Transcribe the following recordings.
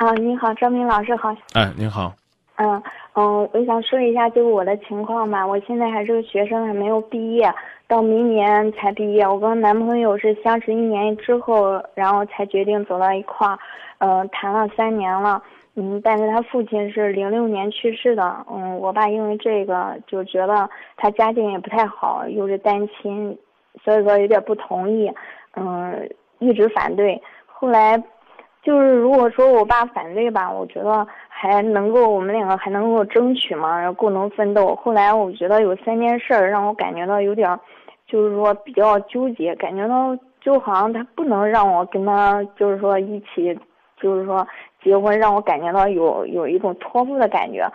啊，你好，张明老师好。哎，您好。嗯嗯，我想说一下就是我的情况吧。我现在还是个学生，还没有毕业，到明年才毕业。我跟男朋友是相识一年之后，然后才决定走到一块儿。嗯，谈了三年了。嗯，但是他父亲是零六年去世的。嗯，我爸因为这个就觉得他家境也不太好，又是单亲，所以说有点不同意。嗯，一直反对。后来。就是如果说我爸反对吧，我觉得还能够我们两个还能够争取嘛，然后共同奋斗。后来我觉得有三件事儿让我感觉到有点，就是说比较纠结，感觉到就好像他不能让我跟他就是说一起，就是说结婚，让我感觉到有有一种托付的感觉。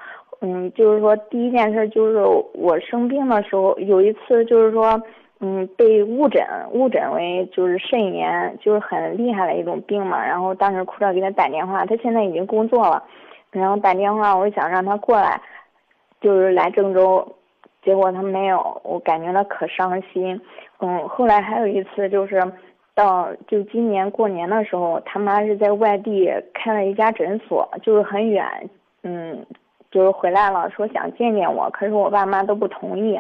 嗯，就是说第一件事就是我生病的时候有一次就是说。嗯，被误诊，误诊为就是肾炎，就是很厉害的一种病嘛。然后当时哭着给他打电话，他现在已经工作了，然后打电话，我想让他过来，就是来郑州，结果他没有，我感觉他可伤心。嗯，后来还有一次就是，到就今年过年的时候，他妈是在外地开了一家诊所，就是很远，嗯，就是回来了，说想见见我，可是我爸妈都不同意。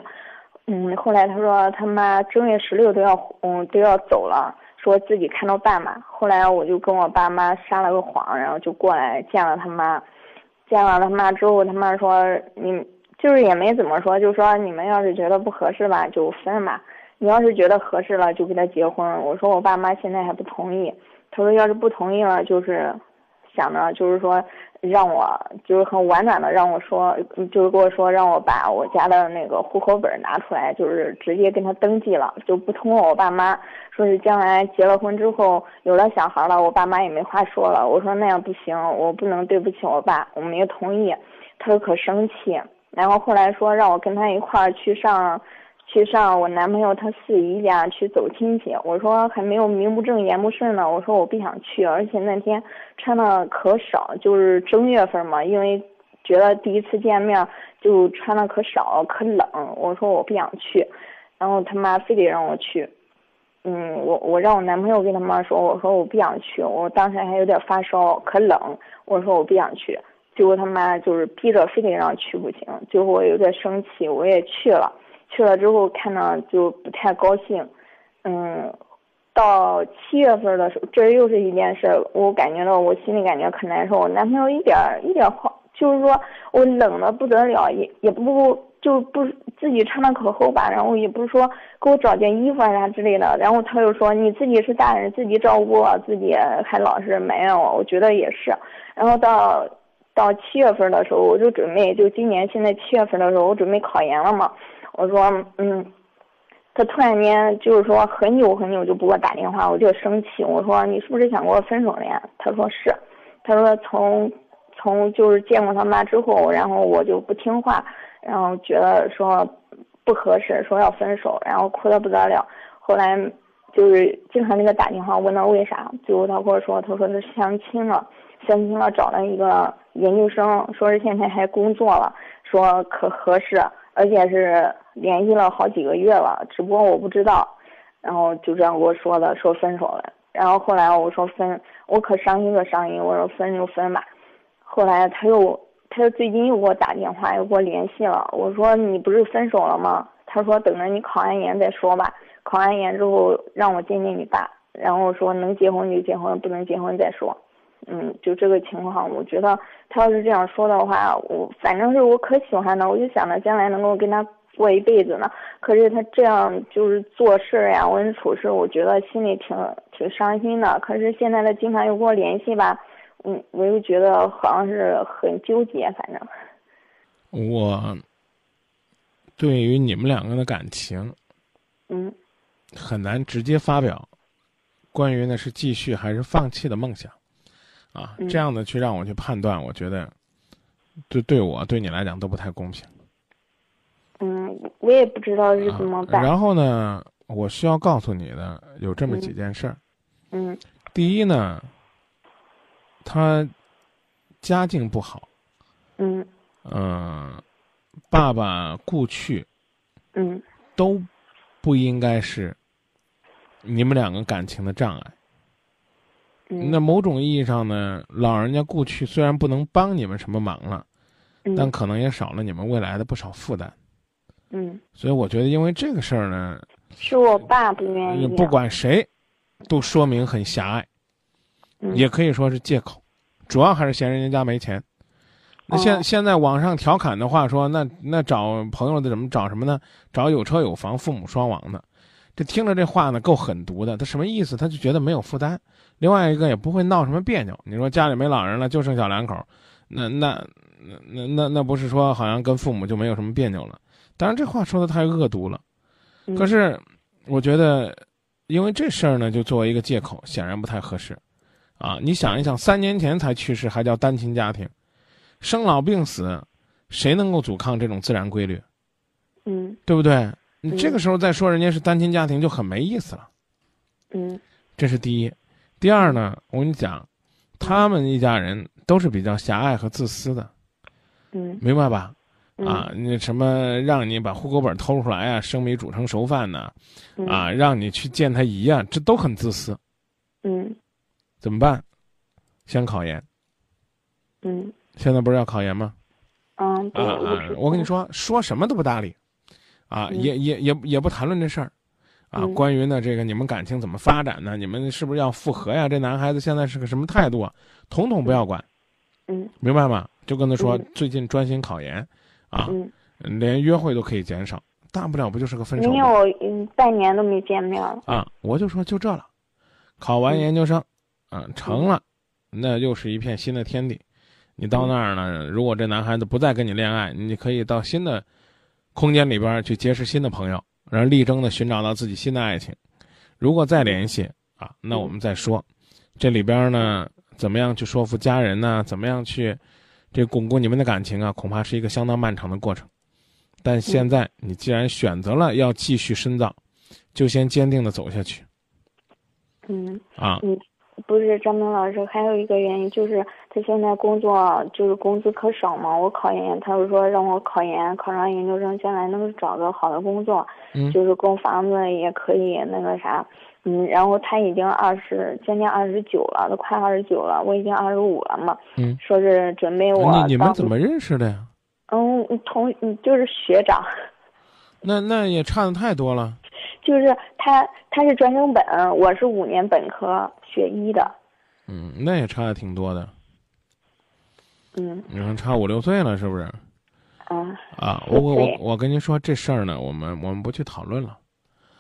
嗯，后来他说他妈正月十六都要，嗯，都要走了，说自己看着办吧。后来我就跟我爸妈撒了个谎，然后就过来见了他妈。见了他妈之后，他妈说你就是也没怎么说，就说你们要是觉得不合适吧，就分吧。你要是觉得合适了，就跟他结婚。我说我爸妈现在还不同意。他说要是不同意了，就是想着就是说。让我就是很婉转的让我说，就是跟我说让我把我家的那个户口本拿出来，就是直接跟他登记了，就不通过我爸妈。说是将来结了婚之后有了小孩了，我爸妈也没话说了。我说那样不行，我不能对不起我爸，我没有同意。他说可生气，然后后来说让我跟他一块儿去上。去上我男朋友他四姨家去走亲戚，我说还没有名不正言不顺呢，我说我不想去，而且那天穿的可少，就是正月份嘛，因为觉得第一次见面就穿的可少可冷，我说我不想去，然后他妈非得让我去，嗯，我我让我男朋友跟他妈说，我说我不想去，我当时还有点发烧可冷，我说我不想去，结果他妈就是逼着非得让去不行，最后我有点生气，我也去了。去了之后看着就不太高兴，嗯，到七月份的时候，这又是一件事，我感觉到我心里感觉可难受。我男朋友一点一点话，就是说我冷的不得了，也也不就不自己穿的可厚吧，然后也不是说给我找件衣服啊啥之类的，然后他又说你自己是大人，自己照顾自己，还老是埋怨我，我觉得也是。然后到到七月份的时候，我就准备，就今年现在七月份的时候，我准备考研了嘛。我说，嗯，他突然间就是说很久很久就不给我打电话，我就生气。我说你是不是想跟我分手了呀？他说是，他说从从就是见过他妈之后，然后我就不听话，然后觉得说不合适，说要分手，然后哭的不得了。后来就是经常给他打电话问他为啥，最后他跟我说，他说他相亲了，相亲了找了一个研究生，说是现在还工作了，说可合适。而且是联系了好几个月了，只不过我不知道，然后就这样跟我说的，说分手了。然后后来我说分，我可伤心可伤心，我说分就分吧。后来他又，他又最近又给我打电话，又给我联系了。我说你不是分手了吗？他说等着你考完研再说吧，考完研之后让我见见你爸。然后说能结婚就结婚，不能结婚再说。嗯，就这个情况，我觉得他要是这样说的话，我反正是我可喜欢他，我就想着将来能够跟他过一辈子呢。可是他这样就是做事呀，为人处事，我觉得心里挺挺伤心的。可是现在他经常又跟我联系吧，嗯，我又觉得好像是很纠结，反正。我对于你们两个的感情，嗯，很难直接发表关于那是继续还是放弃的梦想。啊，这样的去让我去判断，我觉得，对对我对你来讲都不太公平。嗯，我也不知道是怎么办。然后呢，我需要告诉你的有这么几件事儿。嗯。第一呢，他家境不好。嗯。嗯，爸爸故去。嗯。都不应该是你们两个感情的障碍。那某种意义上呢，老人家故去虽然不能帮你们什么忙了，但可能也少了你们未来的不少负担。嗯，所以我觉得，因为这个事儿呢，是我爸不愿意。不管谁，都说明很狭隘，也可以说是借口，主要还是嫌人家家没钱。那现现在网上调侃的话说，那那找朋友的怎么找什么呢？找有车有房、父母双亡的。这听着这话呢，够狠毒的。他什么意思？他就觉得没有负担。另外一个也不会闹什么别扭。你说家里没老人了，就剩小两口，那那那那那那不是说好像跟父母就没有什么别扭了？当然这话说的太恶毒了。可是我觉得，因为这事儿呢，就作为一个借口，显然不太合适。啊，你想一想，三年前才去世，还叫单亲家庭。生老病死，谁能够阻抗这种自然规律？嗯，对不对？你这个时候再说人家是单亲家庭，就很没意思了。嗯，这是第一。第二呢，我跟你讲，他们一家人都是比较狭隘和自私的。嗯，明白吧？啊，那什么让你把户口本偷出来啊，生米煮成熟饭呢？啊，让你去见他姨啊，这都很自私。嗯，怎么办？先考研。嗯。现在不是要考研吗？啊我跟你说，说什么都不搭理，啊，也也也也不谈论这事儿，啊，关于呢这个你们感情怎么发展呢？你们是不是要复合呀？这男孩子现在是个什么态度啊？统统不要管。嗯。明白吗？就跟他说，最近专心考研，啊，连约会都可以减少，大不了不就是个分手？没有，嗯，半年都没见面了。啊，我就说就这了，考完研究生，啊，成了，那又是一片新的天地。你到那儿呢？如果这男孩子不再跟你恋爱，你可以到新的空间里边去结识新的朋友，然后力争的寻找到自己新的爱情。如果再联系啊，那我们再说。这里边呢，怎么样去说服家人呢？怎么样去这巩固你们的感情啊？恐怕是一个相当漫长的过程。但现在你既然选择了要继续深造，就先坚定的走下去。嗯。啊。嗯。不是张明老师，还有一个原因就是他现在工作就是工资可少嘛。我考研，他就说让我考研，考上研究生，将来能找个好的工作，就是供房子也可以那个啥，嗯。然后他已经二十，将近二十九了，都快二十九了，我已经二十五了嘛。嗯。说是准备我。你你们怎么认识的呀？嗯，同就是学长。那那也差的太多了。就是他，他是专升本，我是五年本科学医的。嗯，那也差的挺多的。嗯。你看，差五六岁了，是不是？啊。啊，我我我我跟您说这事儿呢，我们我们不去讨论了。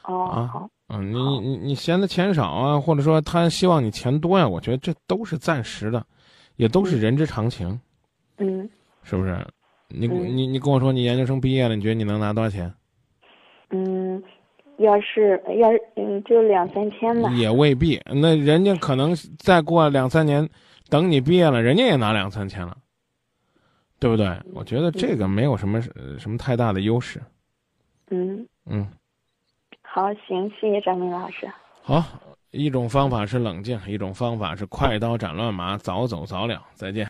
哦。啊。嗯，你你你嫌他钱少啊，或者说他希望你钱多呀？我觉得这都是暂时的，也都是人之常情。嗯。是不是？你你你跟我说，你研究生毕业了，你觉得你能拿多少钱？嗯。要是要是嗯，就两三千吧。也未必，那人家可能再过两三年，等你毕业了，人家也拿两三千了，对不对？我觉得这个没有什么什么太大的优势。嗯嗯，好，行，谢谢张明老师。好，一种方法是冷静，一种方法是快刀斩乱麻，早走早了。再见。